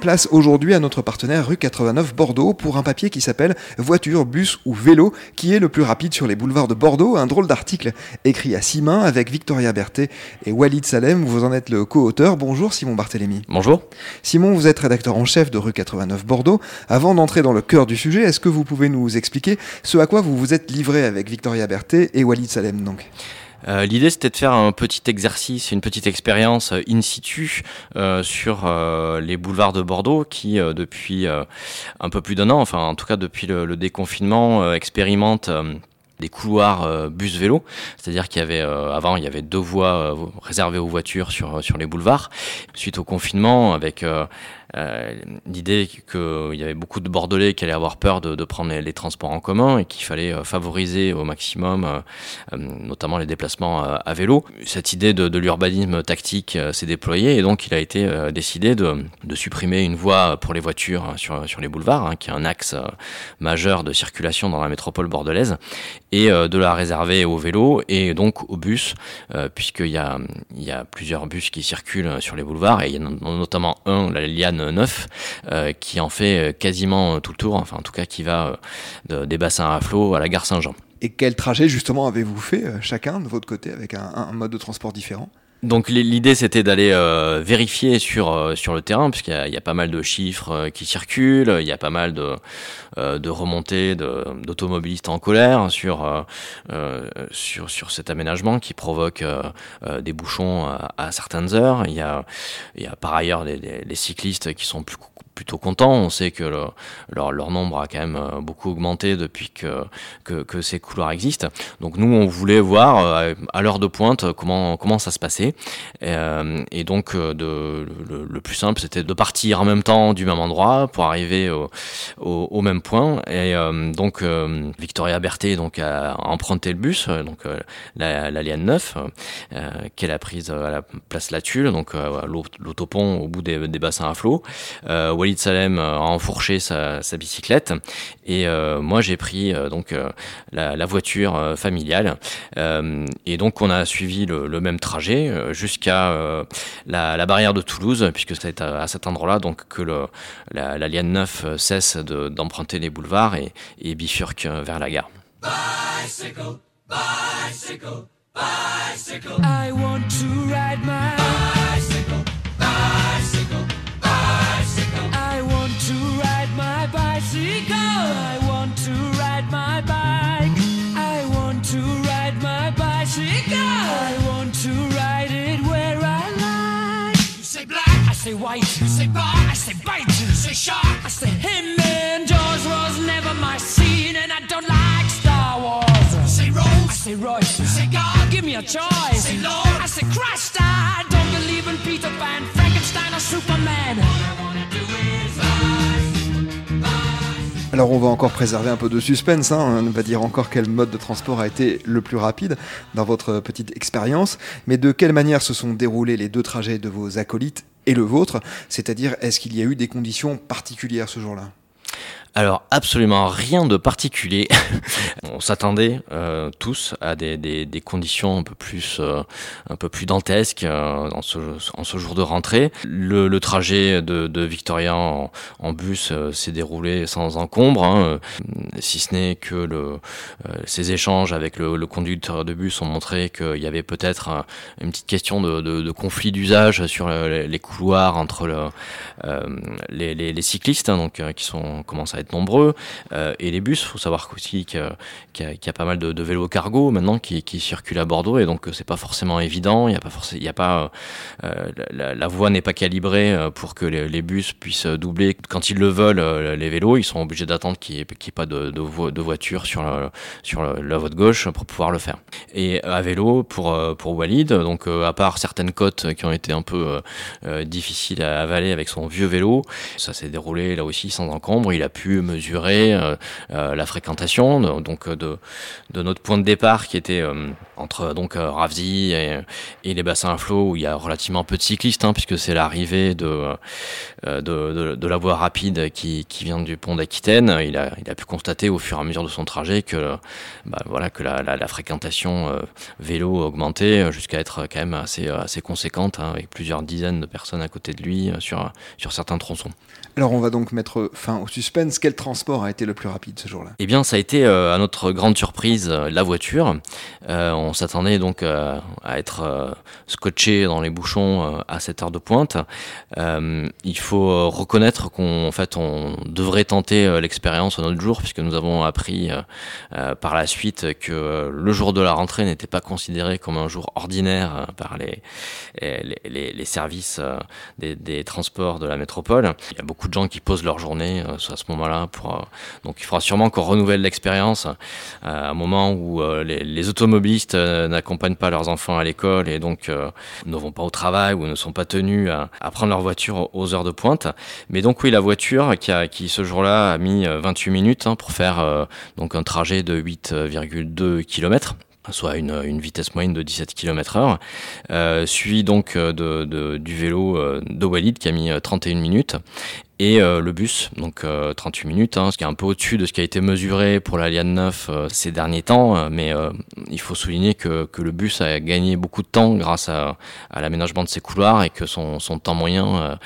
Place aujourd'hui à notre partenaire rue 89 Bordeaux pour un papier qui s'appelle Voiture, bus ou vélo, qui est le plus rapide sur les boulevards de Bordeaux. Un drôle d'article écrit à six mains avec Victoria Berthet et Walid Salem. Vous en êtes le co-auteur. Bonjour Simon Barthélémy. Bonjour. Simon, vous êtes rédacteur en chef de rue 89 Bordeaux. Avant d'entrer dans le cœur du sujet, est-ce que vous pouvez nous expliquer ce à quoi vous vous êtes livré avec Victoria Berthet et Walid Salem donc? Euh, l'idée, c'était de faire un petit exercice, une petite expérience euh, in situ euh, sur les boulevards de Bordeaux, qui depuis un peu plus d'un an, enfin en tout cas depuis le, déconfinement, expérimentent des couloirs bus-vélo, c'est-à-dire qu'il y avait avant il y avait deux voies réservées aux voitures sur sur les boulevards. Suite au confinement, avec euh, l'idée qu'il y avait beaucoup de Bordelais qui allaient avoir peur de, prendre les, transports en commun et qu'il fallait euh, favoriser au maximum, euh, notamment les déplacements à vélo. Cette idée de, l'urbanisme tactique s'est déployée et donc il a été décidé de, de, supprimer une voie pour les voitures hein, sur, sur les boulevards, hein, qui est un axe majeur de circulation dans la métropole bordelaise, et de la réserver aux vélos et donc aux bus, puisqu'il y a, il y a plusieurs bus qui circulent sur les boulevards et il y en a notamment un, la Liane neuf euh, qui en fait euh, quasiment tout le tour, enfin en tout cas qui va euh, des bassins à flot à la gare Saint-Jean. Et quel trajet justement avez-vous fait chacun de votre côté avec un mode de transport différent? Donc l'idée c'était d'aller euh, vérifier sur euh, sur le terrain puisqu'il y, y, a pas mal de chiffres euh, qui circulent, il y a pas mal de de remontées d'automobilistes en colère sur sur sur cet aménagement qui provoque des bouchons à, certaines heures. Il y a il y a par ailleurs les, les cyclistes qui sont plus plutôt contents. On sait que leur, nombre a quand même euh, beaucoup augmenté depuis que, que, ces couloirs existent. Donc nous, on voulait voir euh, à l'heure de pointe comment, comment ça se passait. Et, euh, et donc le, plus simple, c'était de partir en même temps du même endroit pour arriver au, même point. Et donc Victoria Berthet donc, a emprunté le bus, donc la, Liane 9, qu'elle a prise à la place La Tulle, donc l'autopont au bout des, bassins à flot. Walid Salem a enfourché sa, sa bicyclette et euh, moi j'ai pris euh, donc euh, la, la, voiture familiale et donc on a suivi le, le même trajet jusqu'à la, la, barrière de Toulouse puisque c'est à, à, cet endroit-là donc que le, la, la liane 9 cesse d'emprunter les boulevards et, et bifurque vers la gare. Bicycle, bicycle, bicycle. I want to ride my bicycle. White, I say bar, I say bite, I say shark, I say him and Jaws was never my scene, and I don't like Star Wars. I say Rose, I say Royce, I say God, give me a choice. I say Lord, I say Christ, I don't believe in Peter Pan, Frankenstein or Superman. All I wanna do is Alors on va encore préserver un peu de suspense, hein. on va dire encore quel mode de transport a été le plus rapide dans votre petite expérience, mais de quelle manière se sont déroulés les deux trajets de vos acolytes et le vôtre, c'est-à-dire est-ce qu'il y a eu des conditions particulières ce jour-là? Alors absolument rien de particulier. on s'attendait euh, tous à des, des, des, conditions un peu plus euh, un peu plus dantesques euh, en, ce, en, ce, jour de rentrée. Le, le trajet de, de, Victoria en, en bus euh, s'est déroulé sans encombre, hein, si ce n'est que le, euh, ces échanges avec le, le, conducteur de bus ont montré qu'il y avait peut-être une petite question de, de, de conflit d'usage sur les, couloirs entre le, les, les, les, cyclistes, hein, donc qui sont commencent à nombreux. Euh, et les bus, faut savoir aussi qu'il y, a pas mal de, vélos cargo maintenant qui, circulent à Bordeaux et donc c'est pas forcément évident. Il y a pas forcément, il y a pas euh, la, voie n'est pas calibrée euh, pour que les, bus puissent doubler quand ils le veulent. Euh, les vélos, ils sont obligés d'attendre qu'il n'y ait, pas de, de, vo de voiture sur, la voie de gauche pour pouvoir le faire. Et à vélo pour pour Walid, donc à part certaines côtes qui ont été un peu difficiles à avaler avec son vieux vélo, ça s'est déroulé là aussi sans encombre. Il a pu mesurer euh, euh, la fréquentation, donc de, de, notre point de départ qui était euh, entre donc Ravzi et, les bassins à flot où il y a relativement peu de cyclistes, hein, puisque c'est l'arrivée de, de, la voie rapide qui, vient du pont d'Aquitaine. Il a, il a pu constater au fur et à mesure de son trajet que, bah, voilà, que la, la, fréquentation vélo augmentait jusqu'à être quand même assez, assez conséquente, hein, avec plusieurs dizaines de personnes à côté de lui sur, sur certains tronçons. Alors on va donc mettre fin au suspense. Quel transport a été le plus rapide ce jour-là? Eh bien ça a été euh, à notre grande surprise euh, la voiture. Euh, on s'attendait donc à être scotché dans les bouchons à cette heure de pointe. il faut reconnaître qu'en fait on devrait tenter l'expérience un autre jour puisque nous avons appris par la suite que le jour de la rentrée n'était pas considéré comme un jour ordinaire par les, services des, des, transports de la métropole. Il y a beaucoup de gens qui posent leur journée à ce moment-là. Pour, donc il faudra sûrement qu'on renouvelle l'expérience à un moment où les, automobilistes n'accompagnent pas leurs enfants à l'école et donc ne vont pas au travail ou ne sont pas tenus à, prendre leur voiture aux heures de pointe. Mais donc oui, la voiture qui, ce jour-là a mis 28 minutes hein, pour faire donc un trajet de 8,2 km soit une, vitesse moyenne de 17 km heure, euh, suivi donc du vélo de qui a mis 31 minutes, et euh, le bus, donc 38 euh, minutes, hein, ce qui est un peu au-dessus de ce qui a été mesuré pour la Liane 9 euh, ces derniers temps, mais il faut souligner que, que, le bus a gagné beaucoup de temps grâce à, l'aménagement de ses couloirs et que son, temps moyen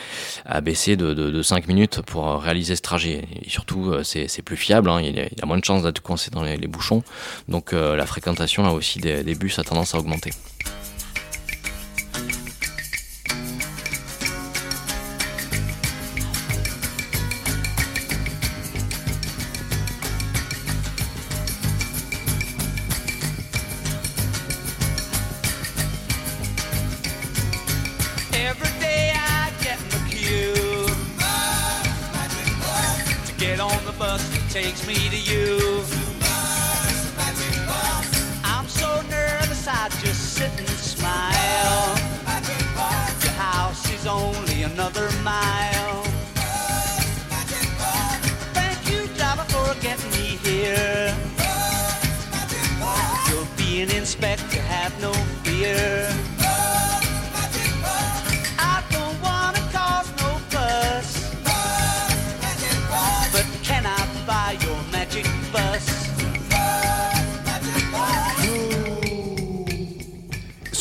a baissé de, de, de, 5 minutes pour réaliser ce trajet. Et surtout, c'est plus fiable, hein, il, y a, moins de chances d'être coincé dans les, les bouchons, donc la fréquentation là aussi des, des bus a tendance à augmenter.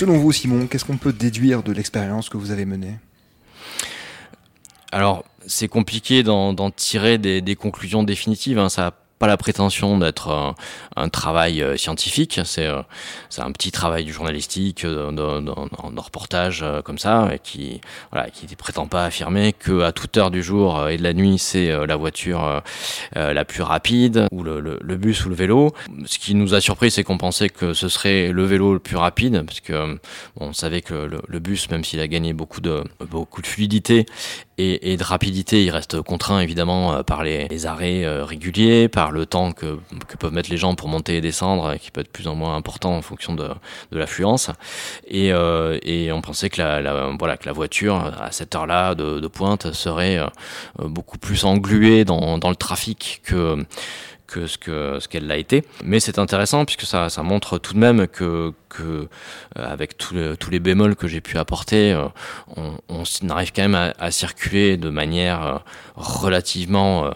Selon vous, Simon, qu'est-ce qu'on peut déduire de l'expérience que vous avez menée? Alors, c'est compliqué d'en tirer des, conclusions définitives. Hein. Ça pas la prétention d'être un, travail euh, scientifique, c'est euh, c'est un petit travail du journalistique, euh, d'un reportage comme ça, qui voilà, qui ne prétend pas affirmer que à toute heure du jour et de la nuit c'est la voiture la plus rapide ou le, bus ou le vélo. Ce qui nous a surpris, c'est qu'on pensait que ce serait le vélo le plus rapide, parce que on savait que le, le bus, même s'il a gagné beaucoup de beaucoup de fluidité et, et, de rapidité, il reste contraint évidemment par les, arrêts réguliers, par le temps que, que, peuvent mettre les gens pour monter et descendre, qui peut être plus ou moins important en fonction de, de l'affluence. Et, euh, et, on pensait que la, la, voilà, que la voiture, à cette heure-là de, de, pointe, serait euh, beaucoup plus engluée dans, dans le trafic que que ce que ce qu'elle l'a été. Mais c'est intéressant puisque ça, montre tout de même que, euh, avec tous les bémols que j'ai pu apporter, on, on arrive quand même à, circuler de manière relativement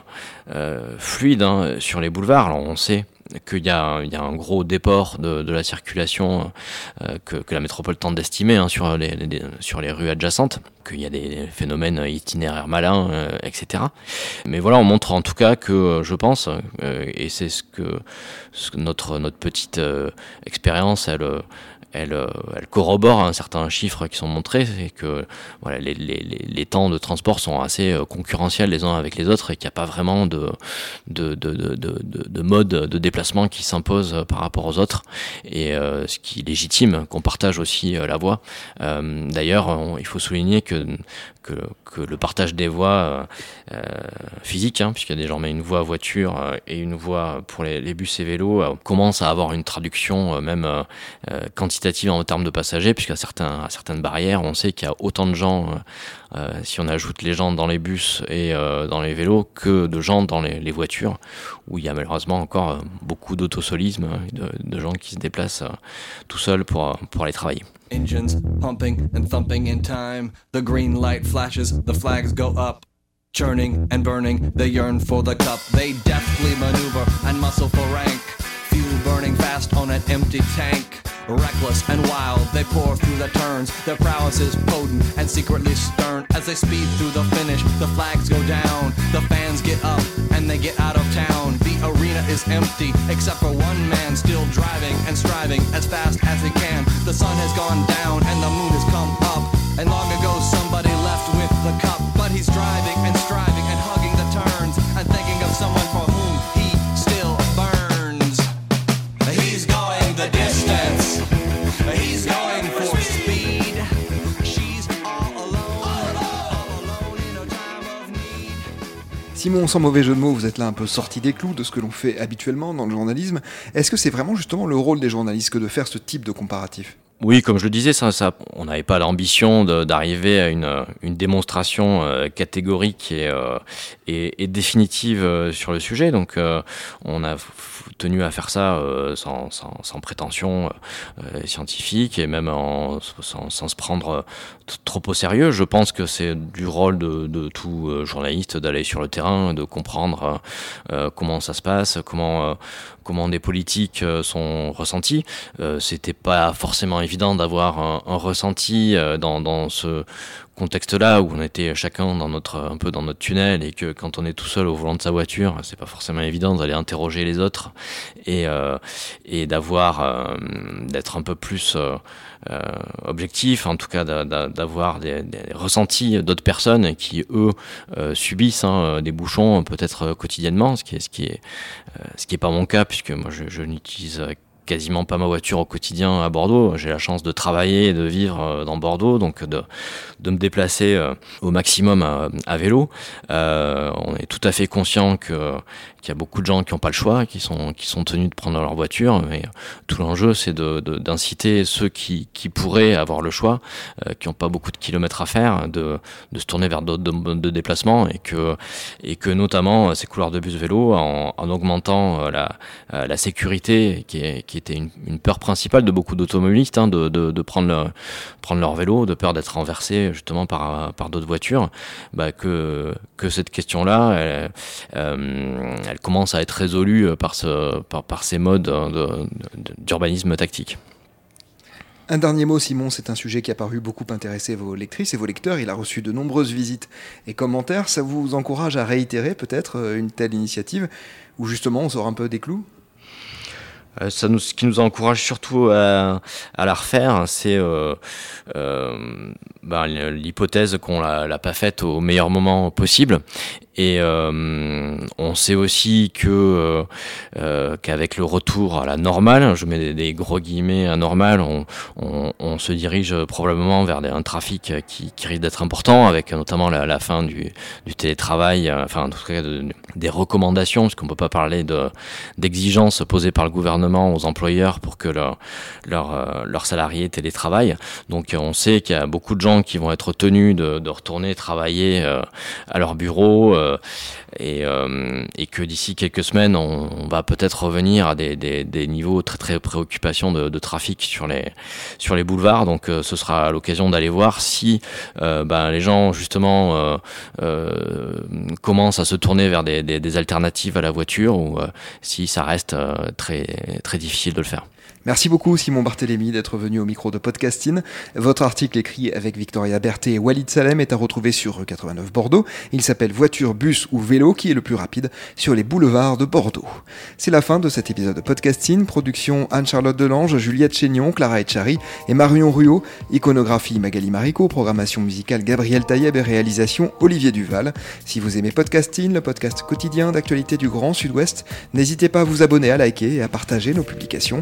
euh, fluide hein, sur les boulevards. On sait qu'il y, y, a un gros déport de, de la circulation euh, que, que, la métropole tente d'estimer hein, sur, les, les, sur les rues adjacentes, qu'il y a des phénomènes itinéraires malins, euh, etc. Mais voilà, on montre en tout cas que je pense, euh, et c'est ce que, ce que notre, notre petite expérience, elle elle, euh, elle, corrobore un certain chiffre qui sont montrés, c'est que voilà, les, les, les, temps de transport sont assez euh, concurrentiels les uns avec les autres et qu'il n'y a pas vraiment de, de, de, de, de mode de déplacement qui s'impose par rapport aux autres, et euh, ce qui légitime qu'on partage aussi la voie. D'ailleurs, il faut souligner que, que, le partage des voies physiques, hein, puisqu'il y a désormais une voie voiture et une voie pour les, bus et vélos, commence à avoir une traduction même quantitative en termes de passagers, puisqu'à certains, à certaines barrières, on sait qu'il y a autant de gens euh, si on ajoute les gens dans les bus et euh, dans les vélos que de gens dans les, voitures, où il y a malheureusement encore euh, beaucoup d'autosolisme, de, de, gens qui se déplacent tout seuls pour, pour aller travailler. Engines pumping and thumping in time. The green light flashes, the flags go up. Churning and burning, they yearn for the cup. They deftly maneuver and muscle for rank. Fuel burning fast on an empty tank. Reckless and wild, they pour through the turns. Their prowess is potent and secretly stern. As they speed through the finish, the flags go down. The fans get up and they get out of town. The arena is empty, except for one man still driving and striving as fast as he can. The sun has gone down and the moon has come up. And long ago somebody Simon, sans mauvais jeu de mots, vous êtes là un peu sorti des clous de ce que l'on fait habituellement dans le journalisme. Est-ce que c'est vraiment justement le rôle des journalistes que de faire ce type de comparatif? Oui, comme je le disais, on n'avait pas l'ambition d'arriver à une, démonstration euh, catégorique et, euh, définitive euh, sur le sujet. Donc, on a tenu à faire ça sans, prétention scientifique et même sans, se prendre trop au sérieux. Je pense que c'est du rôle de, tout journaliste d'aller sur le terrain, de comprendre comment ça se passe, comment des politiques sont ressentis. C'était pas forcément évident d'avoir un, ressenti dans, dans ce contexte-là où on était chacun dans notre un peu dans notre tunnel et que quand on est tout seul au volant de sa voiture, c'est pas forcément évident d'aller interroger les autres et euh, d'avoir euh, d'être un peu plus euh, objectif, en tout cas d'avoir des, des, ressentis d'autres personnes qui eux subissent hein, des bouchons peut-être quotidiennement, ce qui est ce qui est ce qui est pas mon cas puisque moi je, je n'utilise quasiment pas ma voiture au quotidien à Bordeaux. J'ai la chance de travailler et de vivre dans Bordeaux, donc de, de me déplacer euh, au maximum à, vélo. Euh, on est tout à fait conscient qu'il y a beaucoup de gens qui n'ont pas le choix, qui sont qui sont tenus de prendre leur voiture. Mais tout l'enjeu, c'est de, d'inciter ceux qui, qui pourraient avoir le choix, euh, qui n'ont pas beaucoup de kilomètres à faire, de, de se tourner vers d'autres de, de, déplacements et que et que notamment ces couloirs de bus vélo, en, en augmentant la, la sécurité, qui, est, qui était une, peur principale de beaucoup d'automobilistes, hein, de, prendre leur, vélo, de peur d'être renversé justement par, d'autres voitures, bah, que, cette question-là, elle, euh, elle commence à être résolue par, par, ces modes d'urbanisme tactique. Un dernier mot, Simon, c'est un sujet qui a paru beaucoup intéresser vos lectrices et vos lecteurs. Il a reçu de nombreuses visites et commentaires. Ça vous encourage à réitérer peut-être une telle initiative où justement on sort un peu des clous? euh, nous, ce qui nous encourage surtout à, la refaire, c'est euh, euh, ben, l'hypothèse qu'on l'a pas faite au meilleur moment possible. Et euh, on sait aussi euh, euh, qu'avec le retour à la normale, je mets des, gros guillemets à normale, on, se dirige probablement vers un trafic qui, risque d'être important, avec notamment la, la fin du, télétravail, enfin en tout cas de, de, des recommandations, parce qu'on peut pas parler de d'exigences posées par le gouvernement aux employeurs pour que leur, leur, leurs salariés télétravaillent. Donc on sait qu'il y a beaucoup de gens qui vont être tenus de, retourner travailler à leur bureau euh, et, euh, que d'ici quelques semaines, on, va peut-être revenir à des, des, niveaux très très préoccupation de, trafic sur les sur les boulevards. Donc, euh, ce sera l'occasion d'aller voir si ben, les gens justement commencent à se tourner vers des, alternatives à la voiture ou si ça reste très très difficile de le faire. Merci beaucoup Simon Barthélémy d'être venu au micro de Podcasting. Votre article écrit avec Victoria Berthet et Walid Salem est à retrouver sur 89 Bordeaux. Il s'appelle Voiture, bus ou vélo qui est le plus rapide sur les boulevards de Bordeaux. C'est la fin de cet épisode de Podcasting. Production Anne-Charlotte Delange, Juliette Chénion, Clara Etchari et Marion Ruot. Iconographie Magali Marico, programmation musicale Gabriel Taïeb et réalisation Olivier Duval. Si vous aimez Podcasting, le podcast quotidien d'actualité du Grand Sud-Ouest, n'hésitez pas à vous abonner, à liker et à partager nos publications.